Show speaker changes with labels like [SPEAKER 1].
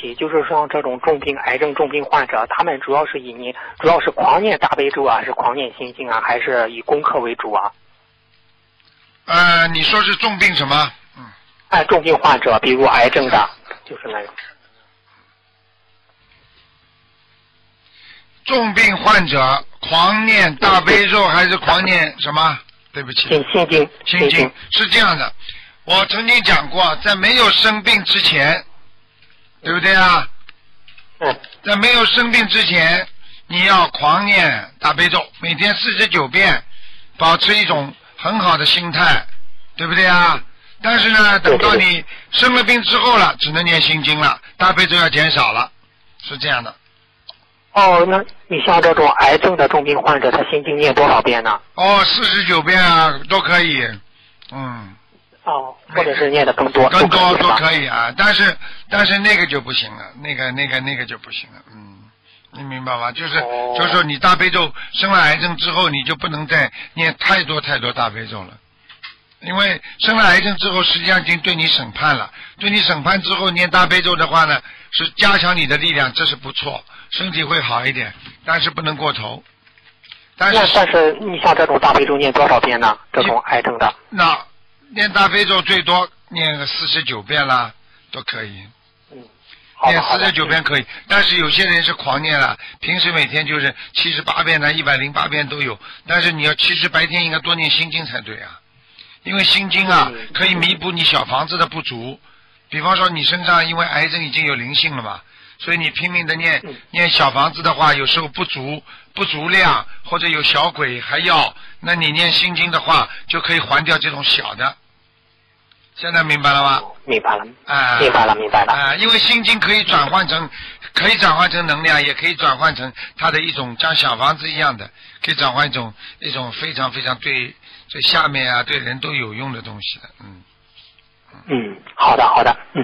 [SPEAKER 1] 题，就是像这种重病癌症重病患者，他们主要是以你主要是狂念大悲咒啊，是狂念心经啊，还是以功课为主啊？
[SPEAKER 2] 呃，你说是重病什么？嗯，
[SPEAKER 1] 哎，重病患者，比如癌症的，就是那种。
[SPEAKER 2] 重病患者狂念大悲咒还是狂念什么？对不起，
[SPEAKER 1] 心心经，
[SPEAKER 2] 心经是这样的。我曾经讲过，在没有生病之前，对不对啊？
[SPEAKER 1] 嗯。
[SPEAKER 2] 在没有生病之前，你要狂念大悲咒，每天四十九遍，保持一种很好的心态，对不对啊？但是呢，等到你生了病之后了，只能念心经了，大悲咒要减少了，是这样的。
[SPEAKER 1] 哦，那你像这种癌症的重病患者，他心经念多少遍呢？
[SPEAKER 2] 哦，四十九遍啊，都可以，嗯。
[SPEAKER 1] 哦，或者是念的更多，
[SPEAKER 2] 更多
[SPEAKER 1] 都
[SPEAKER 2] 可以啊，但是但是那个就不行了，那个那个那个就不行了，嗯，你明白吗？就是就是说你大悲咒生了癌症之后，你就不能再念太多太多大悲咒了，因为生了癌症之后，实际上已经对你审判了，对你审判之后念大悲咒的话呢，是加强你的力量，这是不错。身体会好一点，但是不能过头。但是
[SPEAKER 1] 但是你像这种大悲咒念多少遍呢？这种癌症的。
[SPEAKER 2] 那念大悲咒最多念个四十九遍啦，都可以。
[SPEAKER 1] 嗯。
[SPEAKER 2] 念四十九遍可以，但是有些人是狂念了，平时每天就是七十八遍呢，一百零八遍都有。但是你要其实白天应该多念心经才对啊，因为心经啊可以弥补你小房子的不足。比方说你身上因为癌症已经有灵性了嘛。所以你拼命的念念小房子的话，有时候不足不足量，或者有小鬼还要，那你念心经的话，就可以还掉这种小的。现在明白了吗？
[SPEAKER 1] 明白了。啊，明白了，明白了。
[SPEAKER 2] 啊，因为心经可以转换成，可以转换成能量，也可以转换成它的一种像小房子一样的，可以转换一种一种非常非常对对下面啊对人都有用的东西的，嗯。
[SPEAKER 1] 嗯，好的，好的，嗯。